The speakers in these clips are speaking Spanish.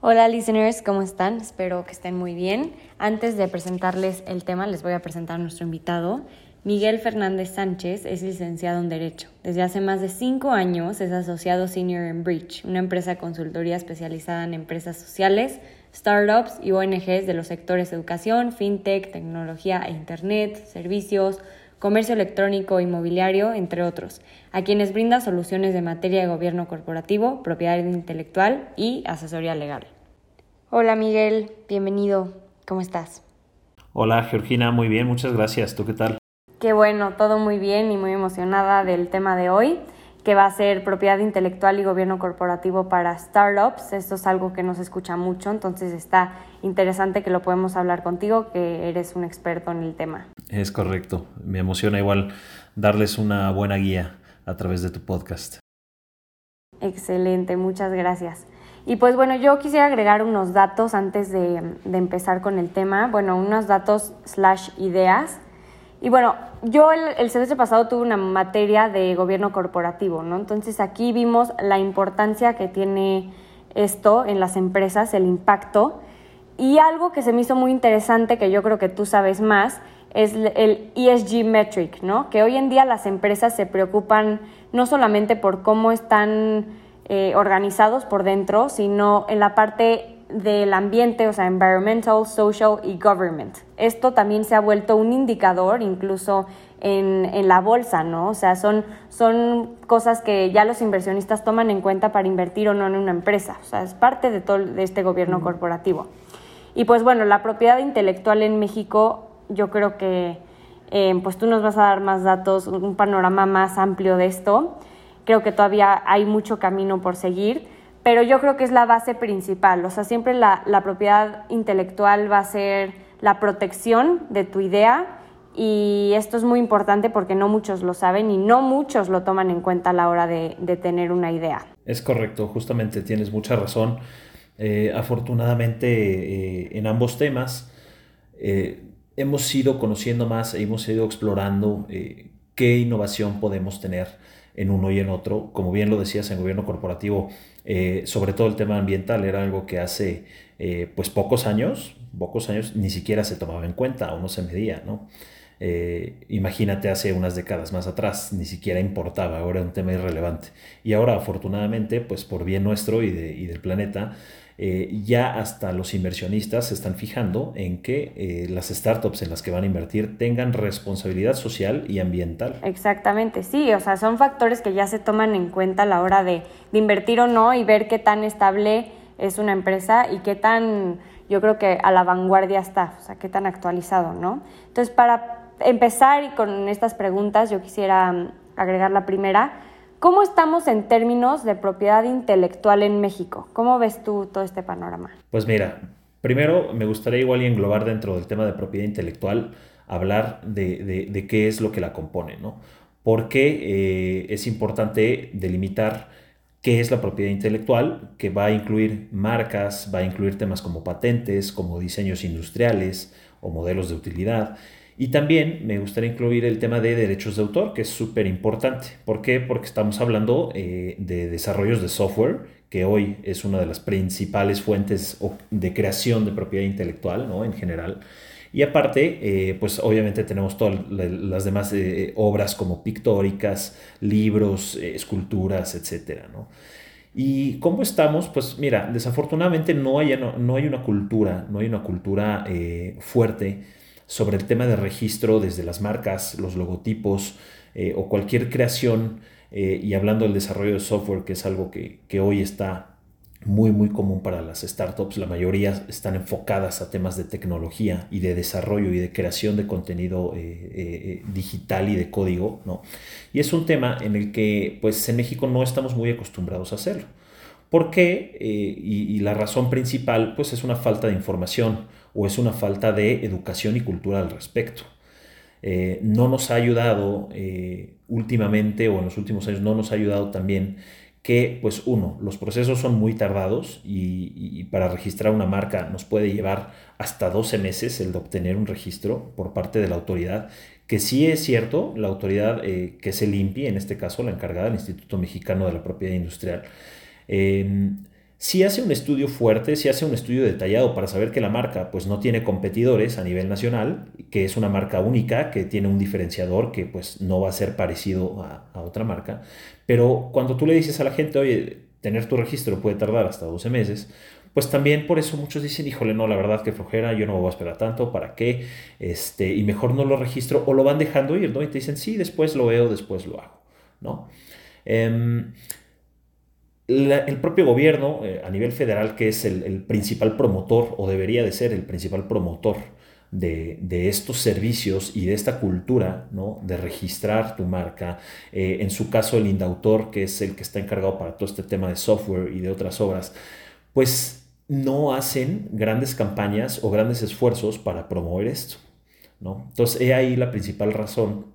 Hola listeners, ¿cómo están? Espero que estén muy bien. Antes de presentarles el tema, les voy a presentar a nuestro invitado. Miguel Fernández Sánchez es licenciado en Derecho. Desde hace más de cinco años es asociado senior en Bridge, una empresa de consultoría especializada en empresas sociales, startups y ONGs de los sectores educación, fintech, tecnología e internet, servicios, comercio electrónico, inmobiliario, entre otros, a quienes brinda soluciones de materia de gobierno corporativo, propiedad intelectual y asesoría legal. Hola Miguel, bienvenido. ¿Cómo estás? Hola Georgina, muy bien, muchas gracias. ¿Tú qué tal? Qué bueno, todo muy bien y muy emocionada del tema de hoy que va a ser propiedad intelectual y gobierno corporativo para startups. Esto es algo que no se escucha mucho, entonces está interesante que lo podemos hablar contigo, que eres un experto en el tema. Es correcto. Me emociona igual darles una buena guía a través de tu podcast. Excelente, muchas gracias. Y pues bueno, yo quisiera agregar unos datos antes de, de empezar con el tema. Bueno, unos datos slash ideas y bueno, yo el, semestre pasado tuve una materia de gobierno corporativo, ¿no? Entonces aquí vimos la importancia que tiene esto en las empresas, el impacto. Y algo que se me hizo muy interesante, que yo creo que tú sabes más, es el ESG metric, ¿no? Que hoy en día las empresas se preocupan no solamente por cómo están eh, organizados por dentro, sino en la parte del ambiente, o sea, environmental, social y government. Esto también se ha vuelto un indicador incluso en, en, la bolsa, ¿no? O sea, son, son cosas que ya los inversionistas toman en cuenta para invertir o no en una empresa. O sea, es parte de todo de este gobierno corporativo. Y pues bueno, la propiedad intelectual en México, yo creo que eh, pues tú nos vas a dar más datos, un panorama más amplio de esto. Creo que todavía hay mucho camino por seguir pero yo creo que es la base principal, o sea, siempre la, propiedad intelectual va a ser la protección de tu idea y esto es muy importante porque no muchos lo saben y no muchos lo toman en cuenta a la hora de, tener una idea. Es correcto, justamente tienes mucha razón. Eh, afortunadamente eh, en ambos temas eh, hemos ido conociendo más, hemos ido explorando qué innovación podemos tener en uno y en otro. Como bien lo decías, en gobierno corporativo, eh, sobre todo el tema ambiental era algo que hace eh, pues pocos años, pocos años ni siquiera se tomaba en cuenta o no se medía, ¿no? Eh, imagínate hace unas décadas más atrás, ni siquiera importaba, ahora es un tema irrelevante. Y ahora, afortunadamente, pues por bien nuestro y, de, y del planeta, eh, ya hasta los inversionistas se están fijando en que eh, las startups en las que van a invertir tengan responsabilidad social y ambiental. Exactamente, sí, o sea, son factores que ya se toman en cuenta a la hora de, de invertir o no y ver qué tan estable es una empresa y qué tan, yo creo que a la vanguardia está, o sea, qué tan actualizado, ¿no? Entonces, para empezar y con estas preguntas, yo quisiera mm, agregar la primera. ¿Cómo estamos en términos de propiedad intelectual en México? ¿Cómo ves tú todo este panorama? Pues mira, primero me gustaría igual englobar dentro del tema de propiedad intelectual, hablar de, qué es lo que la compone, ¿no? Porque eh, es importante delimitar qué es la propiedad intelectual, que va a incluir marcas, va a incluir temas como patentes, como diseños industriales o modelos de utilidad y también me gustaría incluir el tema de derechos de autor, que es súper importante. ¿Por qué? Porque estamos hablando eh, de desarrollos de software, que hoy es una de las principales fuentes de creación de propiedad intelectual, ¿no? En general. Y aparte, eh, pues obviamente tenemos todas las demás eh, obras como pictóricas, libros, esculturas, etcétera, ¿no? ¿Y cómo estamos? Pues mira, desafortunadamente no hay, no, hay una cultura, no hay una cultura fuerte sobre el tema de registro desde las marcas, los logotipos eh, o cualquier creación eh, y hablando del desarrollo de software, que es algo que, hoy está muy muy común para las startups, la mayoría están enfocadas a temas de tecnología y de desarrollo y de creación de contenido eh, digital y de código, ¿no? Y es un tema en el que pues en México no estamos muy acostumbrados a hacerlo. ¿Por qué? y, y, la razón principal pues es una falta de información o es una falta de educación y cultura al respecto. Eh, no nos ha ayudado eh, últimamente o en los últimos años no nos ha ayudado también que, pues uno, los procesos son muy tardados y, para registrar una marca nos puede llevar hasta 12 meses el de obtener un registro por parte de la autoridad, que sí es cierto, la autoridad eh, que se limpie, en este caso la encargada del Instituto Mexicano de la Propiedad Industrial, si hace un estudio fuerte, si hace un estudio detallado para saber que la marca pues no tiene competidores a nivel nacional, que es una marca única, que tiene un diferenciador que pues no va a ser parecido a, otra marca. Pero cuando tú le dices a la gente, oye, tener tu registro puede tardar hasta 12 meses, pues también por eso muchos dicen, híjole, no, la verdad que flojera, yo no me voy a esperar tanto, ¿para qué? Este, y mejor no lo registro o lo van dejando ir, ¿no? Y te dicen, sí, después lo veo, después lo hago, ¿no? El propio gobierno eh, a nivel federal, que es el, principal promotor o debería de ser el principal promotor de, estos servicios y de esta cultura ¿no? de registrar tu marca, eh, en su caso el Indautor, que es el que está encargado para todo este tema de software y de otras obras, pues no hacen grandes campañas o grandes esfuerzos para promover esto. ¿no? Entonces, he ahí la principal razón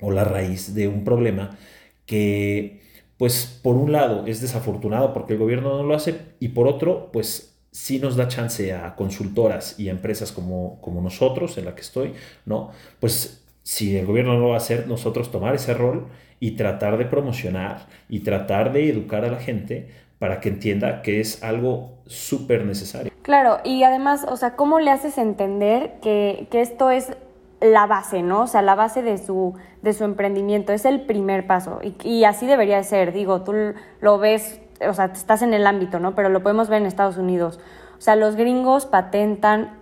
o la raíz de un problema que pues por un lado es desafortunado porque el gobierno no lo hace y por otro, pues sí nos da chance a consultoras y a empresas como, como nosotros, en la que estoy, ¿no? Pues si el gobierno no lo va a hacer, nosotros tomar ese rol y tratar de promocionar y tratar de educar a la gente para que entienda que es algo súper necesario. Claro, y además, o sea, ¿cómo le haces entender que, que esto es la base, ¿no? O sea, la base de su, de su emprendimiento, es el primer paso. Y, así debería ser, digo, tú lo ves, o sea, estás en el ámbito, ¿no? Pero lo podemos ver en Estados Unidos. O sea, los gringos patentan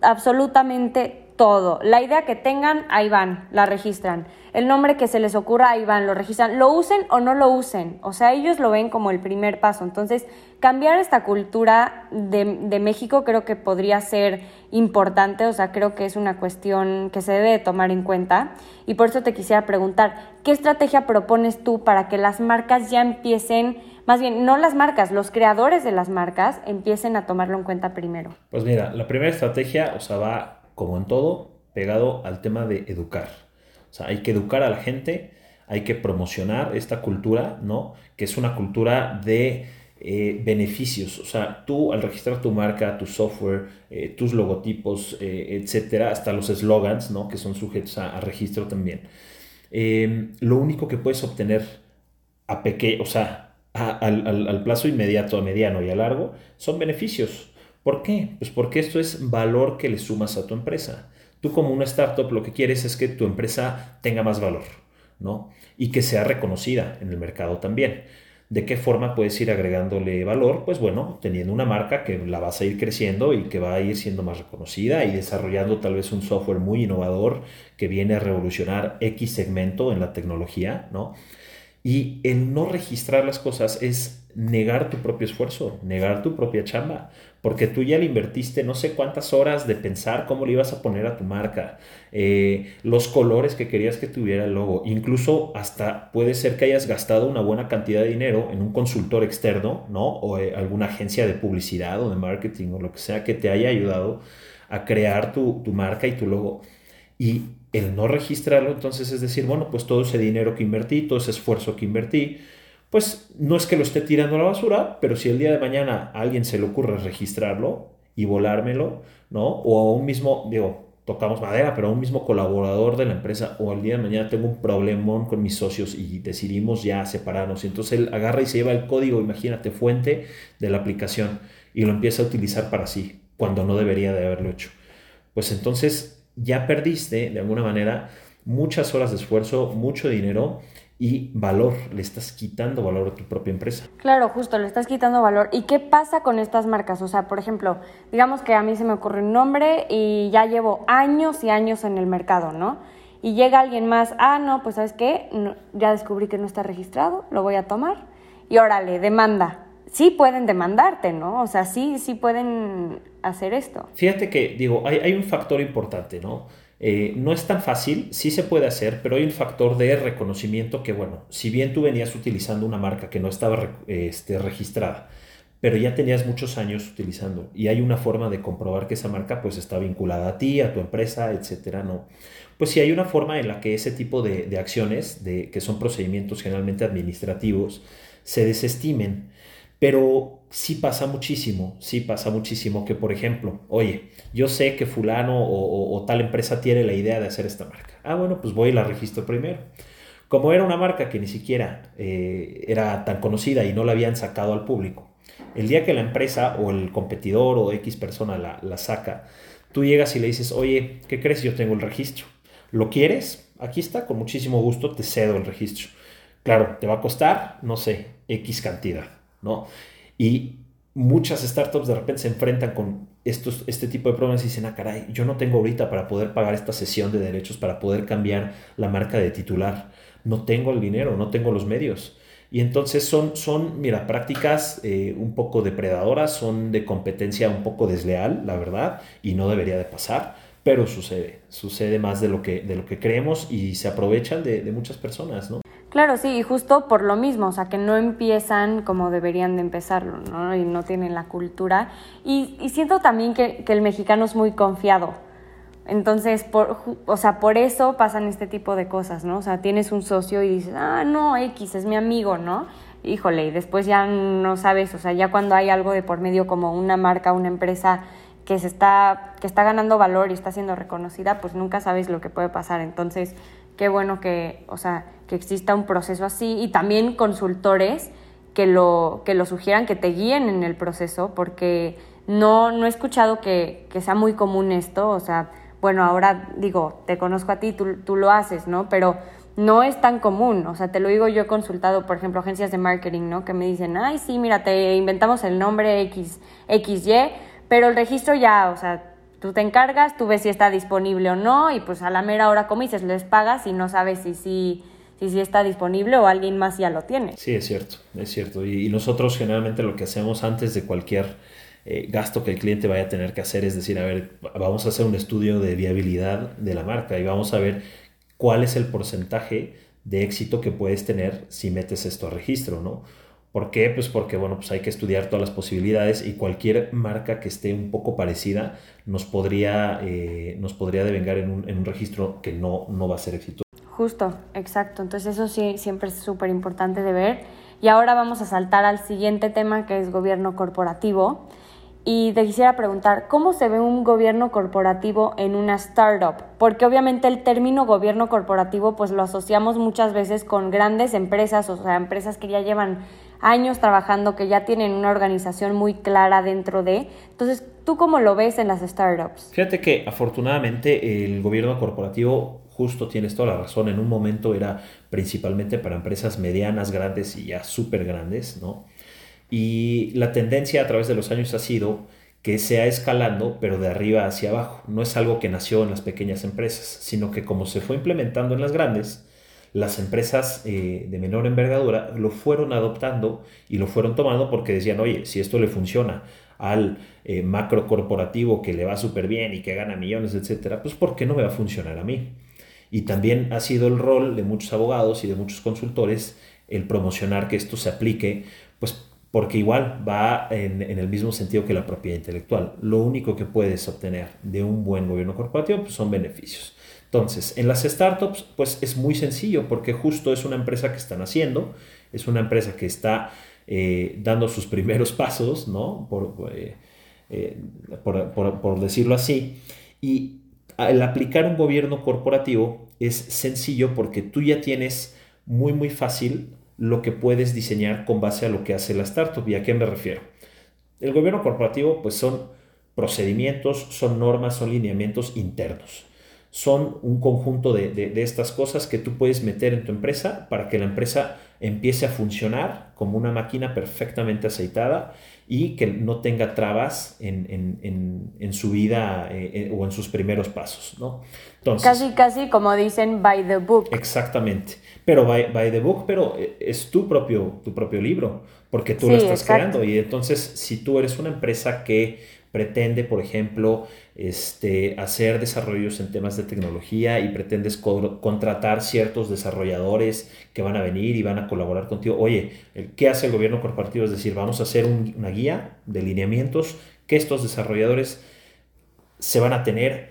absolutamente todo. La idea que tengan, ahí van, la registran. El nombre que se les ocurra, ahí van, lo registran. Lo usen o no lo usen. O sea, ellos lo ven como el primer paso. Entonces, cambiar esta cultura de, México creo que podría ser importante. O sea, creo que es una cuestión que se debe tomar en cuenta. Y por eso te quisiera preguntar, ¿qué estrategia propones tú para que las marcas ya empiecen más bien, no las marcas, los creadores de las marcas empiecen a tomarlo en cuenta primero. Pues mira, la primera estrategia, o sea, va como en todo, pegado al tema de educar. O sea, hay que educar a la gente, hay que promocionar esta cultura, ¿no? Que es una cultura de eh, beneficios. O sea, tú al registrar tu marca, tu software, eh, tus logotipos, eh, etcétera, hasta los slogans, ¿no? Que son sujetos a, registro también. Em, lo único que puedes obtener a pequeño, o sea, al, al plazo inmediato, a mediano y a largo, son beneficios. ¿Por qué? Pues porque esto es valor que le sumas a tu empresa. Tú como una startup lo que quieres es que tu empresa tenga más valor, ¿no? Y que sea reconocida en el mercado también. ¿De qué forma puedes ir agregándole valor? Pues bueno, teniendo una marca que la vas a ir creciendo y que va a ir siendo más reconocida y desarrollando tal vez un software muy innovador que viene a revolucionar X segmento en la tecnología, ¿no? Y el no registrar las cosas es negar tu propio esfuerzo, negar tu propia chamba, porque tú ya le invertiste no sé cuántas horas de pensar cómo le ibas a poner a tu marca, eh, los colores que querías que tuviera el logo, incluso hasta puede ser que hayas gastado una buena cantidad de dinero en un consultor externo, ¿no? O eh, alguna agencia de publicidad o de marketing o lo que sea que te haya ayudado a crear tu, tu marca y tu logo. Y el no registrarlo, entonces es decir, bueno, pues todo ese dinero que invertí, todo ese esfuerzo que invertí, pues no es que lo esté tirando a la basura, pero si el día de mañana a alguien se le ocurre registrarlo y volármelo, ¿no? O a un mismo, digo, tocamos madera, pero a un mismo colaborador de la empresa, o el día de mañana tengo un problemón con mis socios y decidimos ya separarnos, y entonces él agarra y se lleva el código, imagínate, fuente de la aplicación, y lo empieza a utilizar para sí, cuando no debería de haberlo hecho. Pues entonces ya perdiste, de alguna manera, muchas horas de esfuerzo, mucho dinero, y valor, le estás quitando valor a tu propia empresa. Claro, justo, le estás quitando valor. ¿Y qué pasa con estas marcas? O sea, por ejemplo, digamos que a mí se me ocurre un nombre y ya llevo años y años en el mercado, ¿no? Y llega alguien más, ah, no, pues sabes qué, ya descubrí que no está registrado, lo voy a tomar. Y órale, demanda. Sí pueden demandarte, ¿no? O sea, sí, sí pueden hacer esto. Fíjate que, digo, hay, hay un factor importante, ¿no? Eh, no es tan fácil, sí se puede hacer, pero hay un factor de reconocimiento que, bueno, si bien tú venías utilizando una marca que no estaba este, registrada, pero ya tenías muchos años utilizando y hay una forma de comprobar que esa marca pues está vinculada a ti, a tu empresa, etcétera, ¿no? Pues si hay una forma en la que ese tipo de, de acciones, de, que son procedimientos generalmente administrativos, se desestimen pero sí pasa muchísimo, sí pasa muchísimo que, por ejemplo, oye, yo sé que fulano o, tal empresa tiene la idea de hacer esta marca. Ah, bueno, pues voy y la registro primero. Como era una marca que ni siquiera eh, era tan conocida y no la habían sacado al público, El día que la empresa o el competidor o X persona la, la saca, tú llegas y le dices, oye, ¿qué crees? Yo tengo el registro. ¿Lo quieres? Aquí está, con muchísimo gusto te cedo el registro. Claro, te va a costar, no sé, X cantidad, ¿no? Y muchas startups de repente se enfrentan con estos, este tipo de problemas y dicen, ah, caray, yo no tengo ahorita para poder pagar esta sesión de derechos, para poder cambiar la marca de titular. No tengo el dinero, no tengo los medios. Y entonces son, son mira, prácticas eh, un poco depredadoras, son de competencia un poco desleal, la verdad, y no debería de pasar, pero sucede, sucede más de lo que, de lo que creemos y se aprovechan de, de muchas personas, ¿no? Claro, sí, y justo por lo mismo, o sea, que no empiezan como deberían de empezarlo, ¿no? Y no tienen la cultura. Y, siento también que, que, el mexicano es muy confiado. Entonces, por, o sea, por eso pasan este tipo de cosas, ¿no? O sea, tienes un socio y dices, ah, no, X, es mi amigo, ¿no? Híjole, y después ya no sabes, o sea, ya cuando hay algo de por medio como una marca, una empresa que se está, que está ganando valor y está siendo reconocida, pues nunca sabes lo que puede pasar. Entonces, qué bueno que, o sea, que exista un proceso así y también consultores que lo, que lo sugieran, que te guíen en el proceso, porque no, no he escuchado que, que sea muy común esto, o sea, bueno, ahora digo, te conozco a ti, tú, tú, lo haces, ¿no? Pero no es tan común, o sea, te lo digo, yo he consultado, por ejemplo, agencias de marketing, ¿no? Que me dicen, ay, sí, mira, te inventamos el nombre X, XY, pero el registro ya, o sea, Tú te encargas, tú ves si está disponible o no y pues a la mera hora, como les pagas y no sabes si sí si, si, está disponible o alguien más ya lo tiene. Sí, es cierto, es cierto. Y, y nosotros generalmente lo que hacemos antes de cualquier eh, gasto que el cliente vaya a tener que hacer es decir, a ver, vamos a hacer un estudio de viabilidad de la marca y vamos a ver cuál es el porcentaje de éxito que puedes tener si metes esto a registro, ¿no? ¿Por qué? Pues porque, bueno, pues hay que estudiar todas las posibilidades y cualquier marca que esté un poco parecida nos podría, eh, nos podría devengar en un, registro que no, no va a ser exitoso. Justo, exacto. Entonces eso sí, siempre es súper importante de ver. Y ahora vamos a saltar al siguiente tema que es gobierno corporativo. Y te quisiera preguntar, ¿cómo se ve un gobierno corporativo en una startup? Porque obviamente el término gobierno corporativo pues lo asociamos muchas veces con grandes empresas, o sea, empresas que ya llevan años trabajando, que ya tienen una organización muy clara dentro de. Entonces, ¿tú cómo lo ves en las startups? Fíjate que afortunadamente el gobierno corporativo, justo tienes toda la razón, en un momento era principalmente para empresas medianas, grandes y ya súper grandes, ¿no? Y la tendencia a través de los años ha sido que sea escalando, pero de arriba hacia abajo. No es algo que nació en las pequeñas empresas, sino que como se fue implementando en las grandes, las empresas eh, de menor envergadura lo fueron adoptando y lo fueron tomando porque decían, oye, si esto le funciona al eh, macro corporativo que le va súper bien y que gana millones, etcétera, pues ¿por qué no me va a funcionar a mí? Y también ha sido el rol de muchos abogados y de muchos consultores el promocionar que esto se aplique, pues porque igual va en, en, el mismo sentido que la propiedad intelectual. Lo único que puedes obtener de un buen gobierno corporativo pues, son beneficios. Entonces, en las startups, pues es muy sencillo porque justo es una empresa que están haciendo, es una empresa que está eh, dando sus primeros pasos, ¿no? Por, eh, eh, por, por, por, decirlo así. Y al aplicar un gobierno corporativo es sencillo porque tú ya tienes muy, muy fácil lo que puedes diseñar con base a lo que hace la startup. ¿Y a qué me refiero? El gobierno corporativo, pues son procedimientos, son normas, son lineamientos internos son un conjunto de, de, de, estas cosas que tú puedes meter en tu empresa para que la empresa empiece a funcionar como una máquina perfectamente aceitada y que no tenga trabas en, en, en, en su vida eh, o en sus primeros pasos. ¿no? Entonces, casi, casi como dicen by the book. Exactamente, pero by, by the book, pero eh, es tu propio, tu propio libro, porque tú sí, lo estás exacto. creando y entonces si tú eres una empresa que pretende, por ejemplo, este, hacer desarrollos en temas de tecnología y pretendes co contratar ciertos desarrolladores que van a venir y van a colaborar contigo. Oye, ¿qué hace el gobierno corporativo? Es decir, vamos a hacer un, una guía de lineamientos que estos desarrolladores se van a tener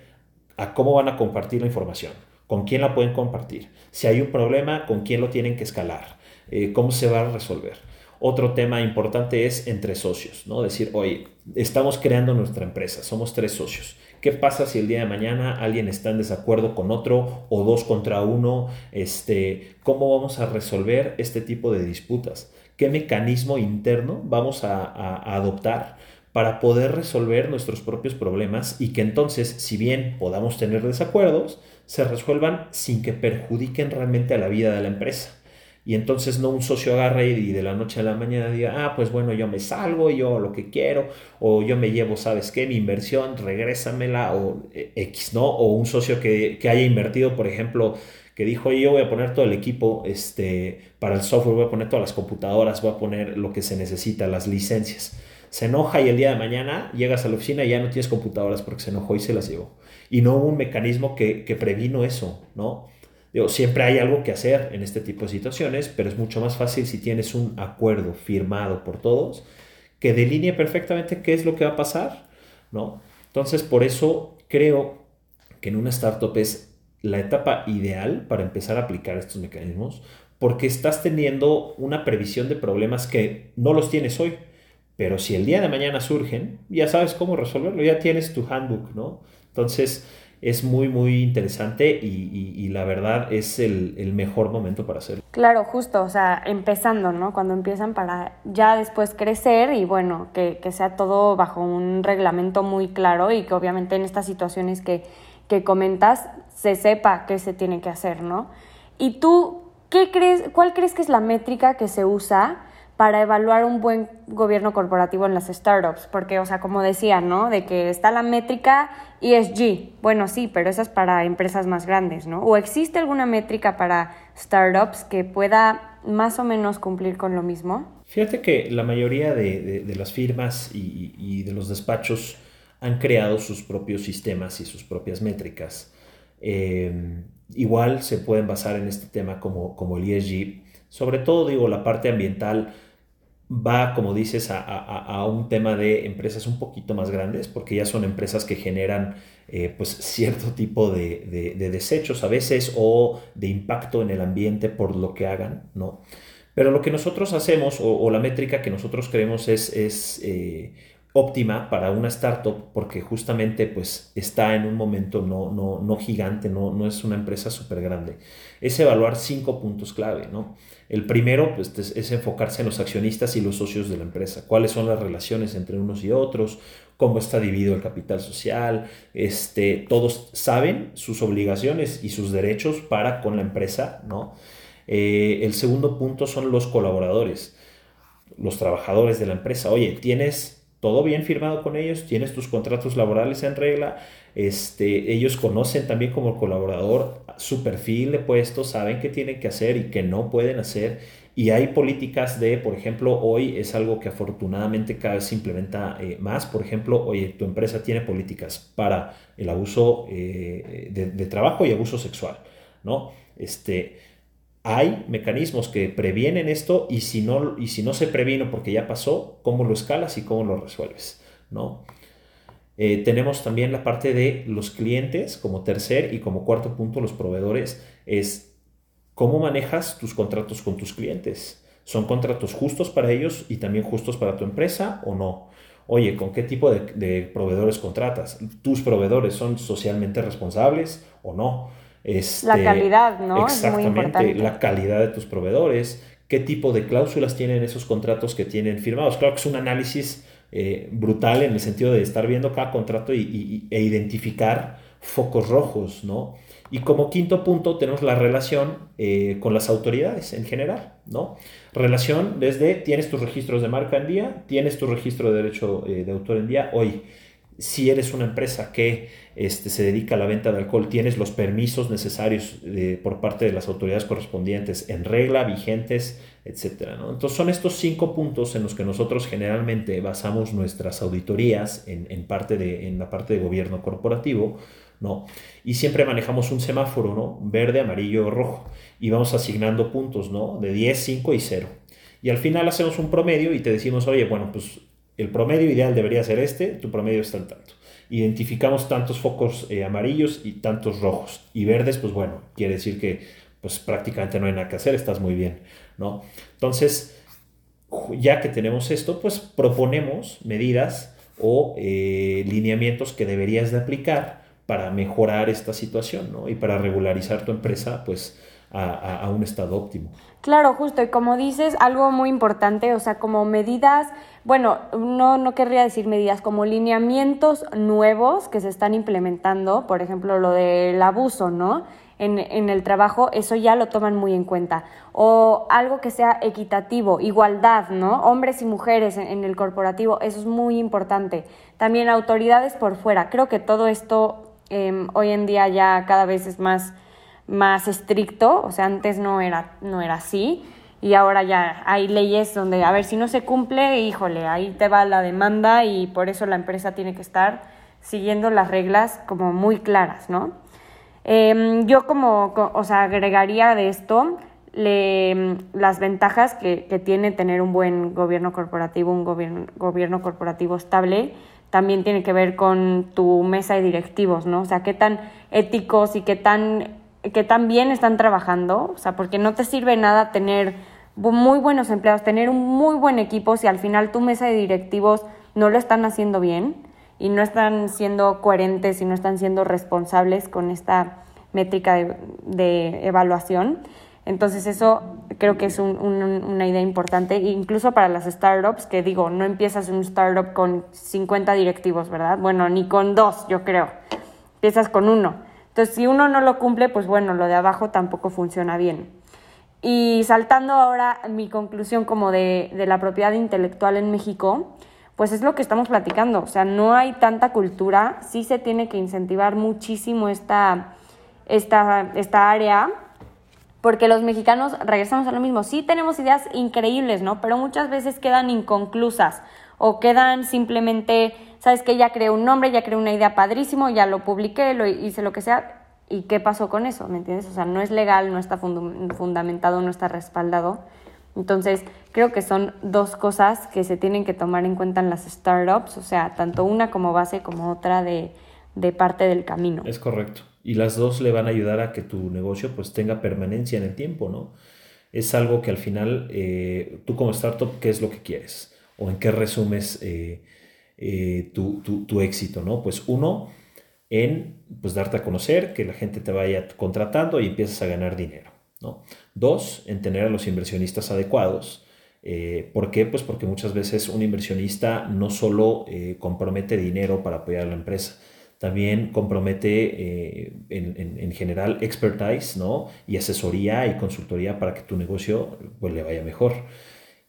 a cómo van a compartir la información, con quién la pueden compartir, si hay un problema, con quién lo tienen que escalar, eh, cómo se va a resolver. Otro tema importante es entre socios, ¿no? Decir, oye, estamos creando nuestra empresa, somos tres socios. ¿Qué pasa si el día de mañana alguien está en desacuerdo con otro o dos contra uno? Este, ¿Cómo vamos a resolver este tipo de disputas? qué mecanismo interno vamos a, adoptar para poder resolver nuestros propios problemas y que entonces, si bien podamos tener desacuerdos, se resuelvan sin que perjudiquen realmente a la vida de la empresa. Y entonces no un socio agarre y de la noche a la mañana diga, ah, pues bueno, yo me salgo, yo lo que quiero, o yo me llevo, ¿sabes qué? Mi inversión, regrésamela, o eh, X, ¿no? O un socio que, que haya invertido, por ejemplo, que dijo, yo voy a poner todo el equipo este, para el software, voy a poner todas las computadoras, voy a poner lo que se necesita, las licencias. Se enoja y el día de mañana llegas a la oficina y ya no tienes computadoras porque se enojó y se las llevó. Y no hubo un mecanismo que, que previno eso, ¿no? Siempre hay algo que hacer en este tipo de situaciones, pero es mucho más fácil si tienes un acuerdo firmado por todos que delinee perfectamente qué es lo que va a pasar, ¿no? Entonces, por eso creo que en una startup es la etapa ideal para empezar a aplicar estos mecanismos porque estás teniendo una previsión de problemas que no los tienes hoy. Pero si el día de mañana surgen, ya sabes cómo resolverlo, ya tienes tu handbook, ¿no? Entonces es muy, muy interesante y, la verdad es el, mejor momento para hacerlo. Claro, justo, o sea, empezando, ¿no? Cuando empiezan para ya después crecer y bueno, que, que sea todo bajo un reglamento muy claro y que obviamente en estas situaciones que que comentas se sepa qué se tiene que hacer, ¿no? Y tú, ¿qué crees, ¿cuál crees que es la métrica que se usa para evaluar un buen gobierno corporativo en las startups? Porque, o sea, como decía, ¿no? De que está la métrica ESG. Bueno, sí, pero esa es para empresas más grandes, ¿no? ¿O existe alguna métrica para startups que pueda más o menos cumplir con lo mismo? Fíjate que la mayoría de, las firmas y de los despachos han creado sus propios sistemas y sus propias métricas. Eh, igual se pueden basar en este tema como, como el ESG. Sobre todo, digo, la parte ambiental va, como dices, a, un tema de empresas un poquito más grandes, porque ya son empresas que generan eh, pues cierto tipo de, desechos a veces o de impacto en el ambiente por lo que hagan, ¿no? Pero lo que nosotros hacemos o, la métrica que nosotros creemos es, es eh, óptima para una startup porque justamente pues está en un momento no, no, no gigante, no, no es una empresa súper grande. Es evaluar cinco puntos clave, ¿no? El primero pues, es enfocarse en los accionistas y los socios de la empresa, cuáles son las relaciones entre unos y otros, cómo está dividido el capital social, este, todos saben sus obligaciones y sus derechos para con la empresa, ¿no? Eh, el segundo punto son los colaboradores, los trabajadores de la empresa. Oye, tienes todo bien firmado con ellos, tienes tus contratos laborales en regla, este, ellos conocen también como colaborador su perfil de puesto, saben qué tienen que hacer y qué no pueden hacer. Y hay políticas de, por ejemplo, hoy es algo que afortunadamente cada vez se implementa eh, más. Por ejemplo, oye, tu empresa tiene políticas para el abuso eh, de, de, trabajo y abuso sexual, ¿no? Este, hay mecanismos que previenen esto y si no, y si no se previno porque ya pasó, ¿cómo lo escalas y cómo lo resuelves? ¿no? Eh, tenemos también la parte de los clientes como tercer y como cuarto punto los proveedores es cómo manejas tus contratos con tus clientes. ¿Son contratos justos para ellos y también justos para tu empresa o no? Oye, ¿con qué tipo de, de proveedores contratas? ¿Tus proveedores son socialmente responsables o no? Este, la calidad, ¿no? Exactamente, la calidad de tus proveedores, qué tipo de cláusulas tienen esos contratos que tienen firmados. Claro que es un análisis eh, brutal en el sentido de estar viendo cada contrato y, e identificar focos rojos, ¿no? Y como quinto punto tenemos la relación eh, con las autoridades en general, ¿no? Relación desde tienes tus registros de marca en día, tienes tu registro de derecho eh, de autor en día, hoy si eres una empresa que este, se dedica a la venta de alcohol, tienes los permisos necesarios por parte de las autoridades correspondientes en regla, vigentes, etc. Entonces son estos cinco puntos en los que nosotros generalmente basamos nuestras auditorías en, parte de, en la parte de gobierno corporativo. ¿no? Y siempre manejamos un semáforo, ¿no? Verde, amarillo, rojo. Y vamos asignando puntos, ¿no? De 10, 5 y 0. Y al final hacemos un promedio y te decimos, oye, bueno, pues el promedio ideal debería ser este, tu promedio está en tanto. Identificamos tantos focos eh, amarillos y tantos rojos. Y verdes, pues bueno, quiere decir que pues prácticamente no hay nada que hacer, estás muy bien, ¿no? Entonces, ya que tenemos esto, pues proponemos medidas o eh, lineamientos que deberías de aplicar para mejorar esta situación, ¿no? Y para regularizar tu empresa, pues a, un estado óptimo. Claro, justo, y como dices, algo muy importante, o sea, como medidas, bueno, no, no querría decir medidas, como lineamientos nuevos que se están implementando, por ejemplo, lo del abuso, ¿no? En, en, el trabajo, eso ya lo toman muy en cuenta. O algo que sea equitativo, igualdad, ¿no? Hombres y mujeres en, el corporativo, eso es muy importante. También autoridades por fuera. Creo que todo esto em, hoy en día ya cada vez es más más estricto, o sea, antes no era, no era así y ahora ya hay leyes donde, a ver, si no se cumple, híjole, ahí te va la demanda y por eso la empresa tiene que estar siguiendo las reglas como muy claras, ¿no? Em, yo como, o sea, agregaría de esto las ventajas que, que, tiene tener un buen gobierno corporativo, un gobierno, gobierno corporativo estable, también tiene que ver con tu mesa de directivos, ¿no? O sea, qué tan éticos y qué tan que también están trabajando, o sea, porque no te sirve nada tener muy buenos empleados, tener un muy buen equipo si al final tu mesa de directivos no lo están haciendo bien y no están siendo coherentes y no están siendo responsables con esta métrica de, evaluación. Entonces eso creo que es una idea importante, incluso para las startups, que digo, no empiezas un startup con 50 directivos, ¿verdad? Bueno, ni con dos, yo creo. Empiezas con uno. Entonces, si uno no lo cumple, pues bueno, lo de abajo tampoco funciona bien. Y saltando ahora mi conclusión como de, la propiedad intelectual en México, pues es lo que estamos platicando. O sea, no hay tanta cultura, sí se tiene que incentivar muchísimo esta, esta, esta área, porque los mexicanos regresamos a lo mismo. Sí tenemos ideas increíbles, ¿no? Pero muchas veces quedan inconclusas o quedan simplemente sabes que ya creé un nombre, ya creé una idea padrísimo, ya lo publiqué, lo hice lo que sea, ¿y qué pasó con eso? ¿Me entiendes? O sea, no es legal, no está fundamentado, no está respaldado. Entonces, creo que son dos cosas que se tienen que tomar en cuenta en las startups, o sea, tanto una como base como otra de, de parte del camino. Es correcto. Y las dos le van a ayudar a que tu negocio pues tenga permanencia en el tiempo, ¿no? Es algo que al final, eh, tú como startup, ¿qué es lo que quieres? ¿O en qué resumes eh, eh, tu, tu, éxito, ¿no? Pues uno, en pues, darte a conocer, que la gente te vaya contratando y empiezas a ganar dinero, ¿no? Dos, en tener a los inversionistas adecuados. Eh, ¿Por qué? Pues porque muchas veces un inversionista no solo compromete dinero para apoyar a la empresa, también compromete en, en, general expertise ¿no? y asesoría y consultoría para que tu negocio pues, le vaya mejor.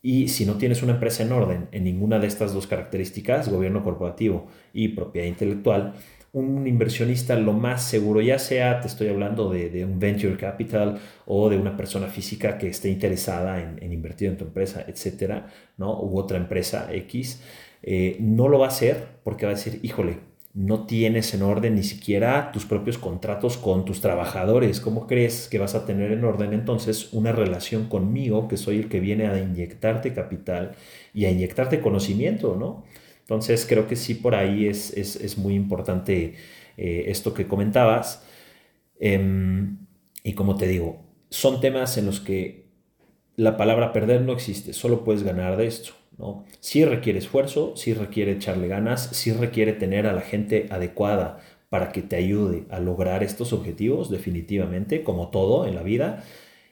Y si no tienes una empresa en orden en ninguna de estas dos características, gobierno corporativo y propiedad intelectual, un inversionista lo más seguro, ya sea, te estoy hablando de, un venture capital o de una persona física que esté interesada en, invertir en tu empresa, etcétera, ¿no? U otra empresa X, eh, no lo va a hacer porque va a decir, híjole, no tienes en orden ni siquiera tus propios contratos con tus trabajadores. ¿Cómo crees que vas a tener en orden entonces una relación conmigo, que soy el que viene a inyectarte capital y a inyectarte conocimiento, ¿no? Entonces creo que sí por ahí es, muy importante eh, esto que comentabas. Em, y como te digo, son temas en los que la palabra perder no existe, solo puedes ganar de esto. ¿No? Requiere esfuerzo, sí requiere echarle ganas, sí requiere tener a la gente adecuada para que te ayude a lograr estos objetivos, definitivamente, como todo en la vida.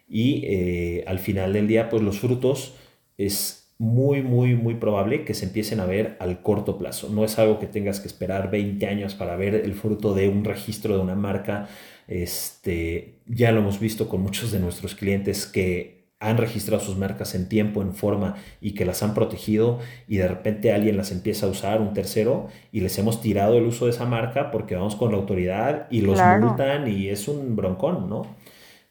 Y eh, al final del día, pues los frutos es muy, muy, muy probable que se empiecen a ver al corto plazo. No es algo que tengas que esperar 20 años para ver el fruto de un registro de una marca. Este, ya lo hemos visto con muchos de nuestros clientes que han registrado sus marcas en tiempo, en forma y que las han protegido y de repente alguien las empieza a usar, un tercero, y les hemos tirado el uso de esa marca porque vamos con la autoridad y los multan y es un broncón, ¿no?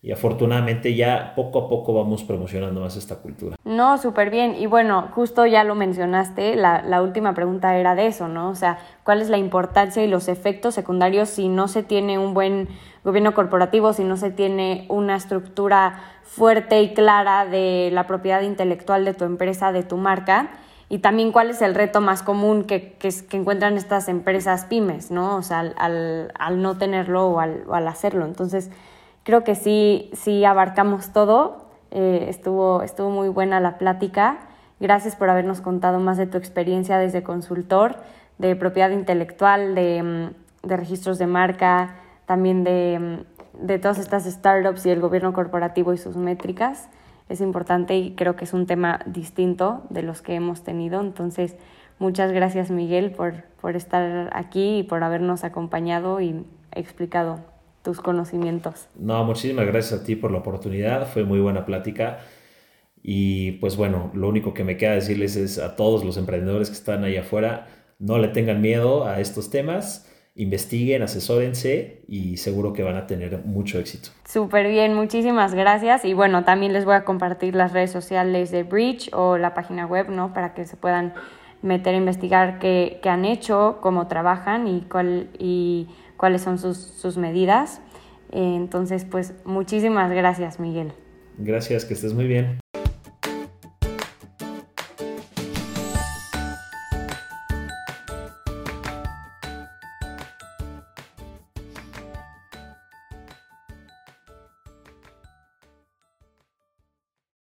Y afortunadamente ya poco a poco vamos promocionando más esta cultura. No, súper bien. Y bueno, justo ya lo mencionaste, la, la última pregunta era de eso, ¿no? O sea, ¿cuál es la importancia y los efectos secundarios si no se tiene un buen gobierno corporativo, si no se tiene una estructura fuerte y clara de la propiedad intelectual de tu empresa, de tu marca, y también cuál es el reto más común que, que, encuentran estas empresas pymes, ¿no? O sea, al, al, no tenerlo o al, o al, hacerlo. Entonces, creo que sí, sí abarcamos todo. Eh, estuvo, estuvo muy buena la plática. Gracias por habernos contado más de tu experiencia desde consultor, de propiedad intelectual, de, mm, registros de marca, también de de todas estas startups y el gobierno corporativo y sus métricas es importante y creo que es un tema distinto de los que hemos tenido. Entonces, muchas gracias Miguel por, por estar aquí y por habernos acompañado y explicado tus conocimientos. No, muchísimas gracias a ti por la oportunidad, fue muy buena plática. Y pues bueno, lo único que me queda decirles es a todos los emprendedores que están ahí afuera, no le tengan miedo a estos temas investiguen, asesórense y seguro que van a tener mucho éxito. Súper bien, muchísimas gracias. Y bueno, también les voy a compartir las redes sociales de Bridge o la página web, ¿no? Para que se puedan meter a investigar qué, han hecho, cómo trabajan y, cuál, y cuáles son sus, sus medidas. Entonces, pues muchísimas gracias, Miguel. Gracias, que estés muy bien.